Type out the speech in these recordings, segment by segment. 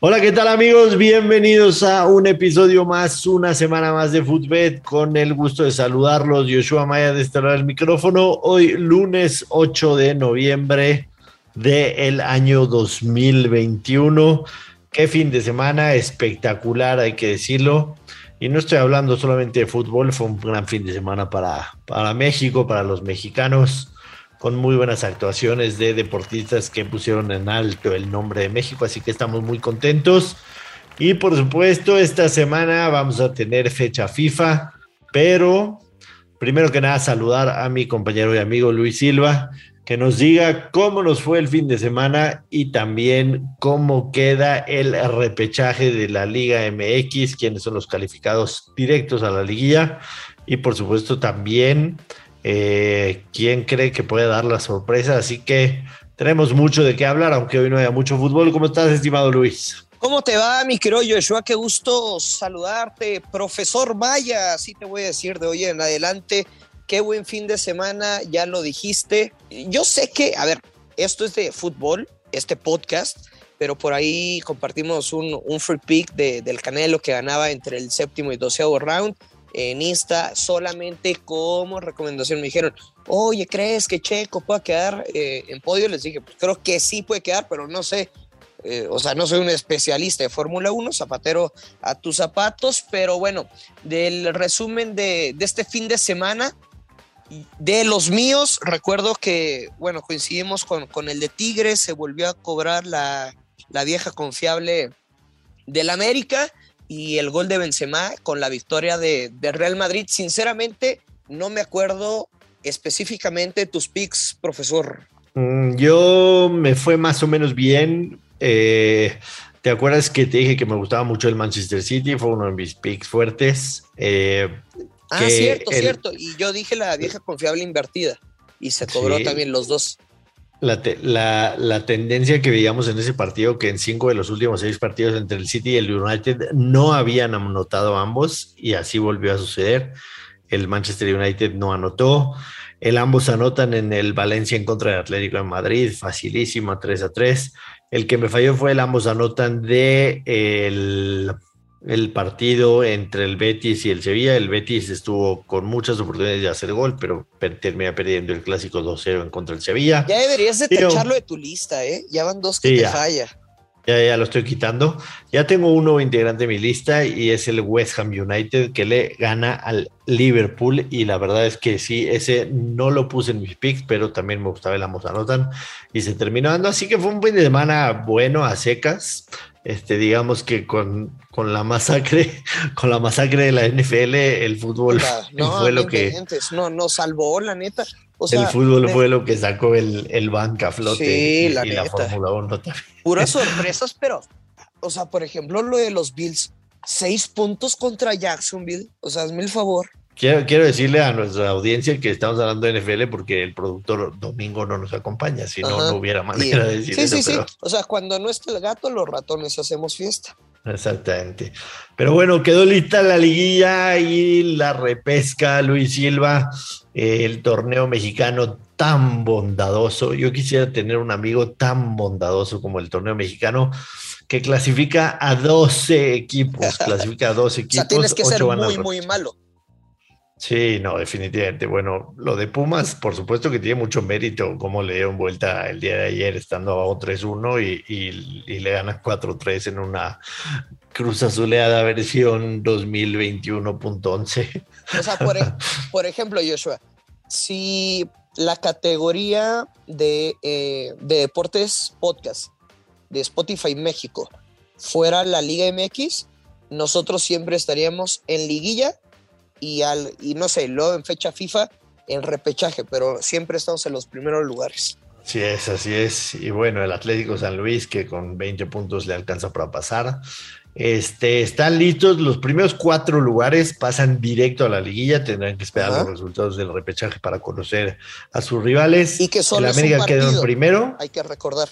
Hola, ¿qué tal amigos? Bienvenidos a un episodio más, una semana más de Footbet. Con el gusto de saludarlos, Yoshua Maya de este lado del micrófono. Hoy, lunes 8 de noviembre del año 2021. Qué fin de semana espectacular, hay que decirlo. Y no estoy hablando solamente de fútbol, fue un gran fin de semana para, para México, para los mexicanos con muy buenas actuaciones de deportistas que pusieron en alto el nombre de México, así que estamos muy contentos. Y por supuesto, esta semana vamos a tener fecha FIFA, pero primero que nada saludar a mi compañero y amigo Luis Silva, que nos diga cómo nos fue el fin de semana y también cómo queda el repechaje de la Liga MX, quiénes son los calificados directos a la liguilla y por supuesto también eh, quién cree que puede dar la sorpresa. Así que tenemos mucho de qué hablar, aunque hoy no haya mucho fútbol. ¿Cómo estás, estimado Luis? ¿Cómo te va, mi querido Joshua? Qué gusto saludarte, profesor Maya. Así te voy a decir de hoy en adelante. Qué buen fin de semana, ya lo dijiste. Yo sé que, a ver, esto es de fútbol, este podcast, pero por ahí compartimos un, un free pick de, del Canelo que ganaba entre el séptimo y doceavo round en Insta solamente como recomendación. Me dijeron, oye, ¿crees que Checo pueda quedar eh, en podio? Les dije, pues creo que sí puede quedar, pero no sé. Eh, o sea, no soy un especialista de Fórmula 1, zapatero a tus zapatos, pero bueno, del resumen de, de este fin de semana, de los míos, recuerdo que, bueno, coincidimos con, con el de Tigres, se volvió a cobrar la, la vieja confiable del América y el gol de Benzema con la victoria de, de Real Madrid. Sinceramente, no me acuerdo específicamente tus picks, profesor. Mm, yo me fue más o menos bien. Eh, ¿Te acuerdas que te dije que me gustaba mucho el Manchester City? Fue uno de mis picks fuertes. Eh, ah, cierto, el... cierto. Y yo dije la vieja confiable invertida. Y se cobró sí. también los dos. La, te, la, tendencia que veíamos en ese partido, que en cinco de los últimos seis partidos entre el City y el United no habían anotado ambos, y así volvió a suceder. El Manchester United no anotó. El ambos anotan en el Valencia en contra del Atlético de Madrid, facilísima, 3 a 3. El que me falló fue el ambos anotan de el el partido entre el Betis y el Sevilla. El Betis estuvo con muchas oportunidades de hacer gol, pero termina perdiendo el clásico 2-0 en contra del Sevilla. Ya deberías de pero, tacharlo de tu lista, ¿eh? Ya van dos que sí, te ya, falla. Ya, ya lo estoy quitando. Ya tengo un nuevo integrante de mi lista y es el West Ham United que le gana al Liverpool. Y la verdad es que sí, ese no lo puse en mis picks, pero también me gustaba el ambos anotan y se terminó dando. Así que fue un fin de semana bueno a secas este, digamos que con, con, la masacre, con la masacre de la NFL, el fútbol no, fue lo que no, no salvó, la neta. O sea, el fútbol fue lo que sacó el, el banca a flote sí, y, la, y la Fórmula 1 también. Puras sorpresas, pero, o sea, por ejemplo, lo de los Bills, seis puntos contra Jacksonville, o sea, hazme el favor. Quiero, quiero, decirle a nuestra audiencia que estamos hablando de NFL porque el productor Domingo no nos acompaña, si no, no hubiera manera y, de decir sí, eso. Sí, pero... sí, o sea, cuando no está el gato, los ratones hacemos fiesta. Exactamente. Pero bueno, quedó lista la liguilla y la repesca, Luis Silva, el torneo mexicano tan bondadoso. Yo quisiera tener un amigo tan bondadoso como el torneo mexicano que clasifica a 12 equipos, clasifica a 12 equipos. o sea, tienes que ser muy, muy malo. Sí, no, definitivamente. Bueno, lo de Pumas, por supuesto que tiene mucho mérito, como le dieron vuelta el día de ayer estando abajo 3-1 y, y, y, le ganan 4-3 en una cruz azuleada versión 2021.11. O sea, por, por, ejemplo, Joshua, si la categoría de, eh, de deportes podcast de Spotify México fuera la Liga MX, nosotros siempre estaríamos en liguilla y, al, y no sé, luego en fecha FIFA en repechaje, pero siempre estamos en los primeros lugares. Así es, así es. Y bueno, el Atlético San Luis que con 20 puntos le alcanza para pasar. Este, están listos, los primeros cuatro lugares pasan directo a la liguilla, tendrán que esperar Ajá. los resultados del repechaje para conocer a sus rivales. Y que solo el América quedó en primero, Hay que recordar,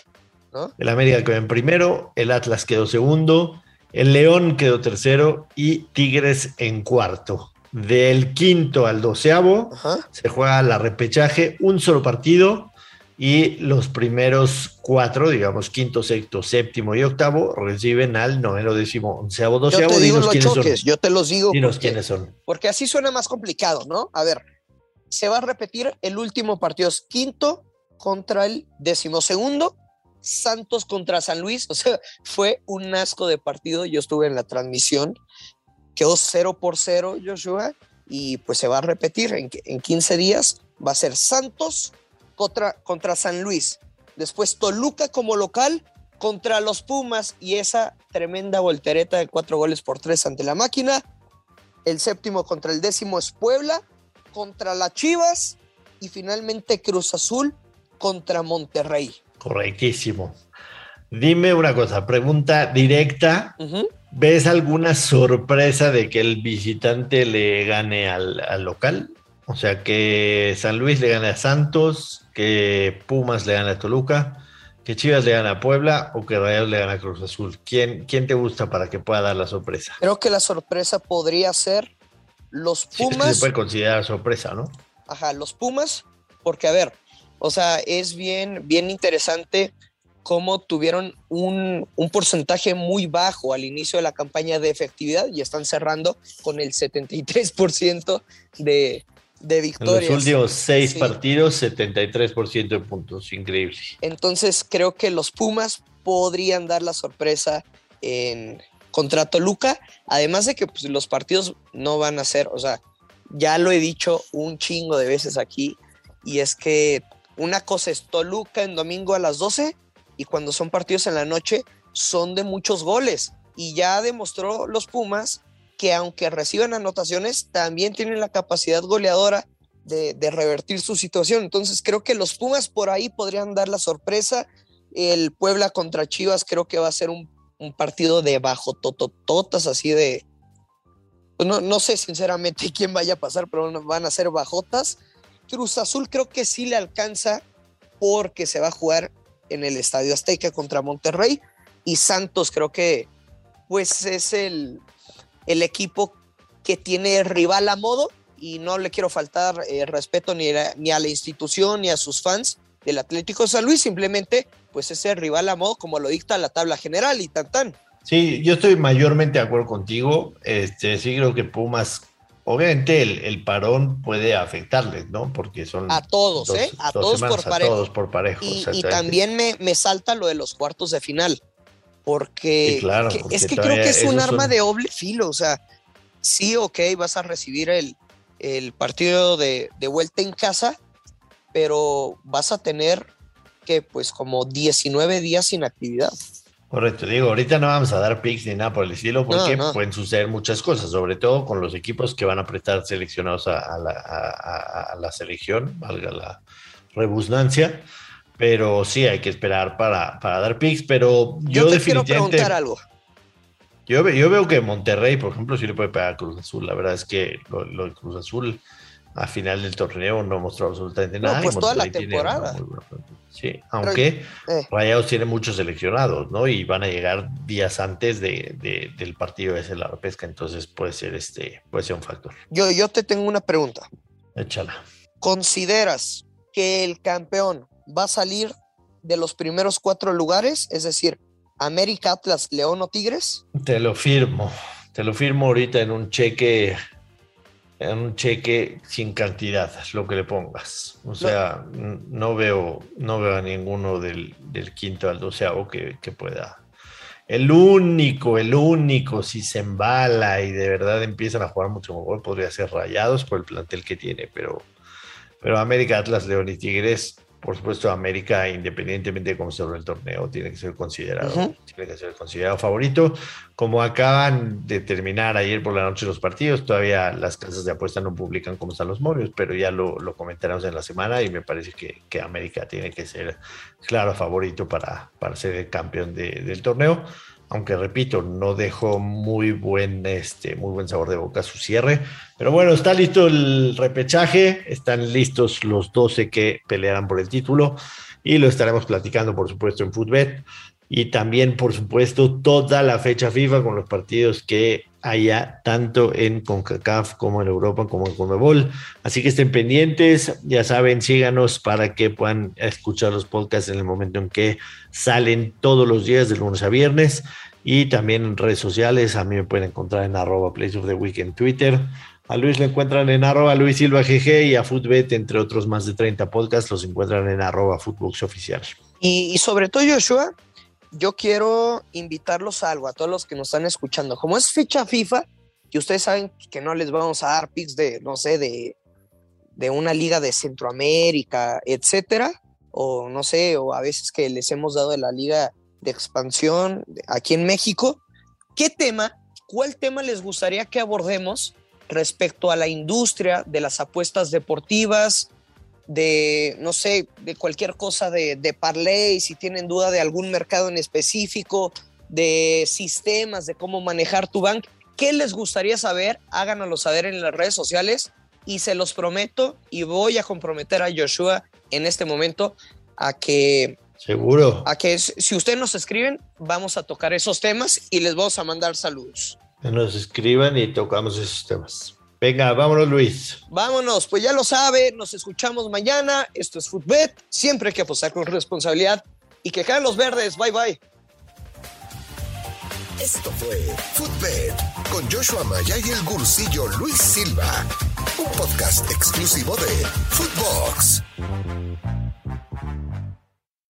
¿no? el América quedó en primero, el Atlas quedó segundo, el León quedó tercero y Tigres en cuarto. Del quinto al doceavo Ajá. se juega la repechaje, un solo partido y los primeros cuatro, digamos quinto, sexto, séptimo y octavo, reciben al noveno, décimo, onceavo, Yo doceavo. te digo Dinos los quiénes choques, son. yo te los digo Dinos porque, quiénes son. porque así suena más complicado, ¿no? A ver, se va a repetir el último partido, es quinto contra el decimosegundo, Santos contra San Luis, o sea, fue un asco de partido, yo estuve en la transmisión, quedó 0 por 0 Joshua, y pues se va a repetir en, en 15 días, va a ser Santos contra, contra San Luis, después Toluca como local contra los Pumas y esa tremenda voltereta de cuatro goles por tres ante la máquina. El séptimo contra el décimo es Puebla, contra las Chivas y finalmente Cruz Azul contra Monterrey. Correctísimo. Dime una cosa, pregunta directa. ¿Ves alguna sorpresa de que el visitante le gane al, al local? O sea, que San Luis le gane a Santos, que Pumas le gane a Toluca, que Chivas le gane a Puebla o que Rayados le gane a Cruz Azul. ¿Quién, ¿Quién te gusta para que pueda dar la sorpresa? Creo que la sorpresa podría ser los Sí, Pumas. se puede considerar sorpresa, ¿no? Ajá, los Pumas, porque a ver, o sea, es bien, bien interesante cómo tuvieron un, un porcentaje muy bajo al inicio de la campaña de efectividad y están cerrando con el 73% de, de En victorias. los últimos seis Sí. partidos, 73% de puntos. Increíble. Entonces creo que los Pumas podrían dar la sorpresa en contra Toluca, además de que pues, los partidos no van a ser, o sea, ya lo he dicho un chingo de veces aquí, y es que una cosa es Toluca en domingo a las 12 y cuando son partidos en la noche son de muchos goles. Y ya demostró los Pumas que aunque reciban anotaciones, también tienen la capacidad goleadora de, revertir su situación. Entonces creo que los Pumas por ahí podrían dar la sorpresa. El Puebla contra Chivas creo que va a ser un, un partido de bajo totototas, así de... pues No, no sé sinceramente quién vaya a pasar, pero van a ser bajotas. Cruz Azul creo que sí le alcanza porque se va a jugar en el Estadio Azteca contra Monterrey y Santos creo que pues es el, el equipo que tiene rival a modo y no le quiero faltar eh, respeto ni a, ni a la institución ni a sus fans del Atlético de San Luis, simplemente pues es el rival a modo como lo dicta la tabla general y tan tan. Sí, yo estoy mayormente de acuerdo contigo. Este, sí creo que Pumas, obviamente el, el parón puede afectarles, ¿no? Porque son A todos, dos- ¿eh? A dos todos semanas, por a parejo. todos por parejo. Y, también me, me salta lo de los cuartos de final, porque, Sí, claro, que- porque es que creo que es un arma son- de doble filo, o sea, sí, ok, vas a recibir el, el partido de, de vuelta en casa, pero vas a tener que pues como 19 días sin actividad. Correcto, digo, ahorita no vamos a dar picks ni nada por el estilo porque No, no. pueden suceder muchas cosas, sobre todo con los equipos que van a prestar seleccionados a, a la, a- a- a la selección, valga la rebusnancia, pero sí hay que esperar para, para dar picks, pero Yo, yo, te quiero definitivamente... preguntar algo. Yo veo que Monterrey, por ejemplo, sí le puede pegar a Cruz Azul. La verdad es que lo, lo de Cruz Azul a final del torneo no mostró absolutamente No, nada. y pues toda la temporada. buena. Sí, aunque Eh, Rayados tiene muchos seleccionados, ¿no? Y van a llegar días antes de, de- del partido ese, la repesca. Entonces puede ser este, puede ser un factor. yo, yo te tengo una pregunta. Échala. ¿Consideras que el campeón va a salir de los primeros cuatro lugares? Es decir, América, Atlas, León o Tigres. Te lo firmo. Te lo firmo ahorita en un cheque. En un cheque sin cantidad, lo que le pongas. O sea, no veo, no veo a ninguno del, del quinto al doceavo que, que pueda. El único, el único, si se embala y de verdad empiezan a jugar mucho mejor, podría ser Rayados por el plantel que tiene, pero, pero América, Atlas, León y Tigres, por supuesto, América, independientemente de cómo se abre el torneo, tiene que ser considerado, tiene que ser considerado favorito. Como acaban de terminar ayer por la noche los partidos, todavía las casas de apuesta no publican cómo están los momios, pero ya lo, lo comentaremos en la semana y me parece que, que América tiene que ser claro favorito para, para ser el campeón de- del torneo. Aunque repito, no dejó muy buen, este, muy buen sabor de boca su cierre. Pero bueno, está listo el repechaje, están listos los 12 que pelearán por el título y lo estaremos platicando, por supuesto, en Footbet. Y también, por supuesto, toda la fecha FIFA con los partidos que haya tanto en CONCACAF como en Europa como en CONMEBOL. Así que estén pendientes, ya saben, síganos para que puedan escuchar los podcasts en el momento en que salen todos los días de lunes a viernes y también en redes sociales. A mí me pueden encontrar en arroba Place of the Week en Twitter. A Luis lo encuentran en arroba Luis Silva GG y a Footbet, entre otros más de 30 podcasts, los encuentran en arroba Footbox Oficial. Y, y sobre todo, Joshua, yo quiero invitarlos a algo, a todos los que nos están escuchando. Como es fecha FIFA, y ustedes saben que no les vamos a dar picks de, no sé, de, de una liga de Centroamérica, etcétera, o no sé, o a veces que les hemos dado de la liga de expansión aquí en México. ¿Qué tema, cuál tema les gustaría que abordemos respecto a la industria de las apuestas deportivas, de, no sé, de cualquier cosa de, de parlay, si tienen duda de algún mercado en específico, de sistemas, de cómo manejar tu bank. ¿Qué les gustaría saber? Háganoslo saber en las redes sociales y se los prometo y voy a comprometer a Joshua en este momento a que... Seguro. A que si ustedes nos escriben, vamos a tocar esos temas y les vamos a mandar saludos. Que nos escriban y tocamos esos temas. Venga, vámonos Luis. Vámonos, pues ya lo sabe, nos escuchamos mañana. Esto es Footbet, siempre hay que apostar con responsabilidad y que caen los verdes. Bye bye. Esto fue Footbet con Joshua Maya y el gursillo Luis Silva, un podcast exclusivo de Footbox.